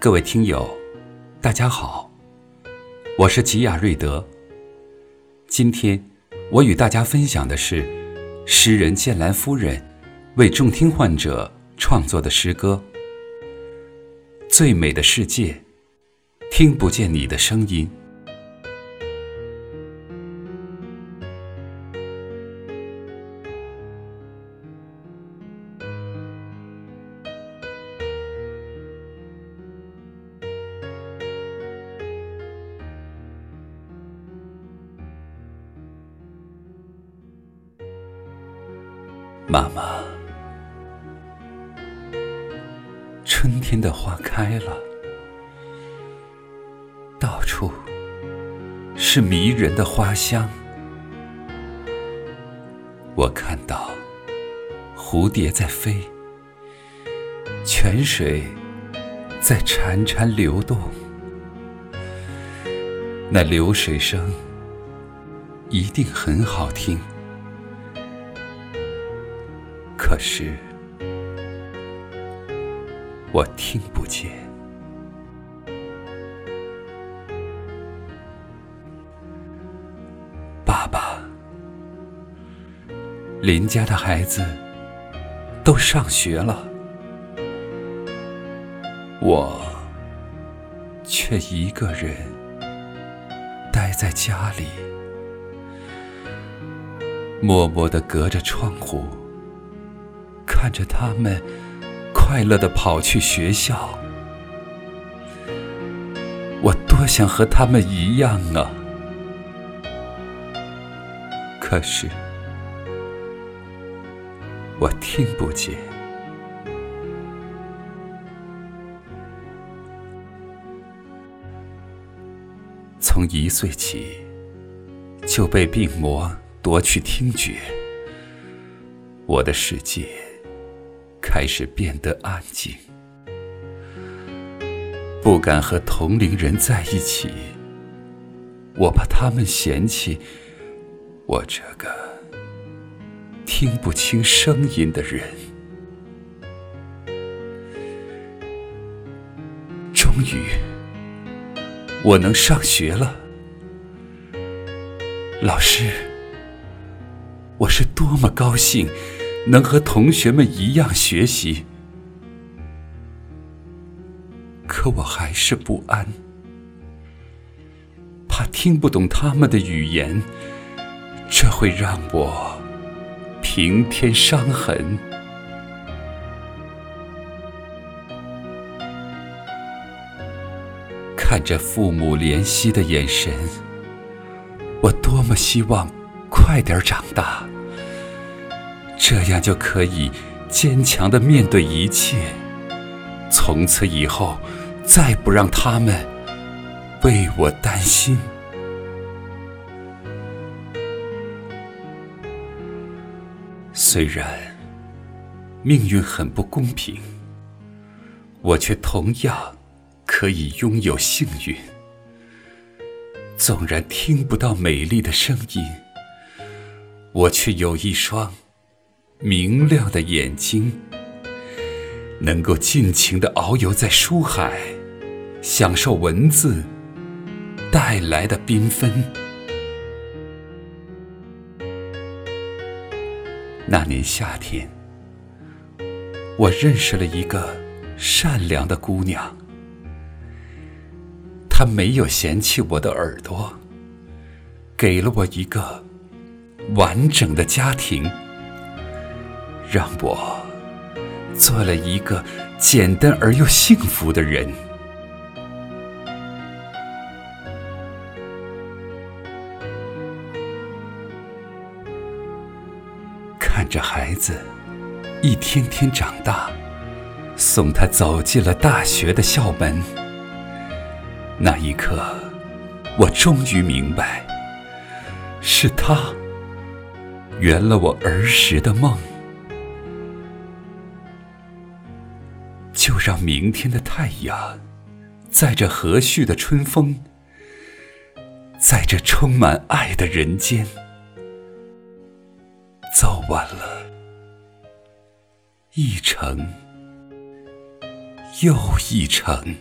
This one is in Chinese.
各位听友，大家好，我是吉雅瑞德。今天我与大家分享的是诗人剑兰夫人为重听患者创作的诗歌《最美的世界》，听不见你的声音。妈妈，春天的花开了，到处是迷人的花香。我看到蝴蝶在飞，泉水在潺潺流动，那流水声一定很好听。可是，我听不见。爸爸，邻家的孩子都上学了，我却一个人待在家里，默默的隔着窗户。看着他们快乐的跑去学校，我多想和他们一样啊！可是我听不见。从一岁起就被病魔夺去听觉，我的世界。开始变得安静，不敢和同龄人在一起，我怕他们嫌弃我这个听不清声音的人。终于，我能上学了，老师，我是多么高兴！能和同学们一样学习，可我还是不安，怕听不懂他们的语言，这会让我平添伤痕。看着父母怜惜的眼神，我多么希望快点长大。这样就可以坚强的面对一切，从此以后再不让他们为我担心。虽然命运很不公平，我却同样可以拥有幸运。纵然听不到美丽的声音，我却有一双。明亮的眼睛，能够尽情的遨游在书海，享受文字带来的缤纷。那年夏天，我认识了一个善良的姑娘，她没有嫌弃我的耳朵，给了我一个完整的家庭。让我做了一个简单而又幸福的人。看着孩子一天天长大，送他走进了大学的校门，那一刻，我终于明白，是他圆了我儿时的梦。就让明天的太阳，在这和煦的春风，在这充满爱的人间，走完了一程又一程。